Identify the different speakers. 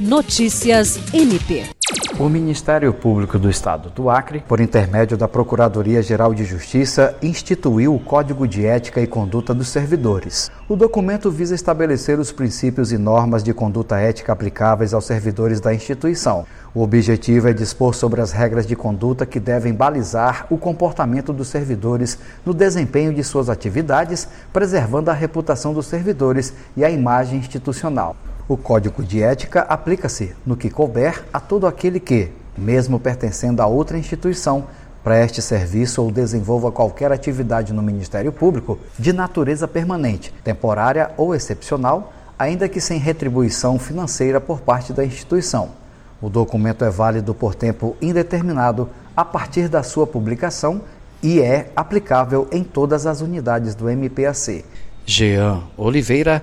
Speaker 1: Notícias MP.
Speaker 2: O Ministério Público do Estado do Acre, por intermédio da Procuradoria-Geral de Justiça, instituiu o Código de Ética e Conduta dos Servidores. O documento visa estabelecer os princípios e normas de conduta ética aplicáveis aos servidores da instituição. O objetivo é dispor sobre as regras de conduta que devem balizar o comportamento dos servidores no desempenho de suas atividades, preservando a reputação dos servidores e a imagem institucional. O Código de Ética aplica-se, no que couber, a todo aquele que, mesmo pertencendo a outra instituição, preste serviço ou desenvolva qualquer atividade no Ministério Público de natureza permanente, temporária ou excepcional, ainda que sem retribuição financeira por parte da instituição. O documento é válido por tempo indeterminado a partir da sua publicação e é aplicável em todas as unidades do MPAC.
Speaker 3: Jean Oliveira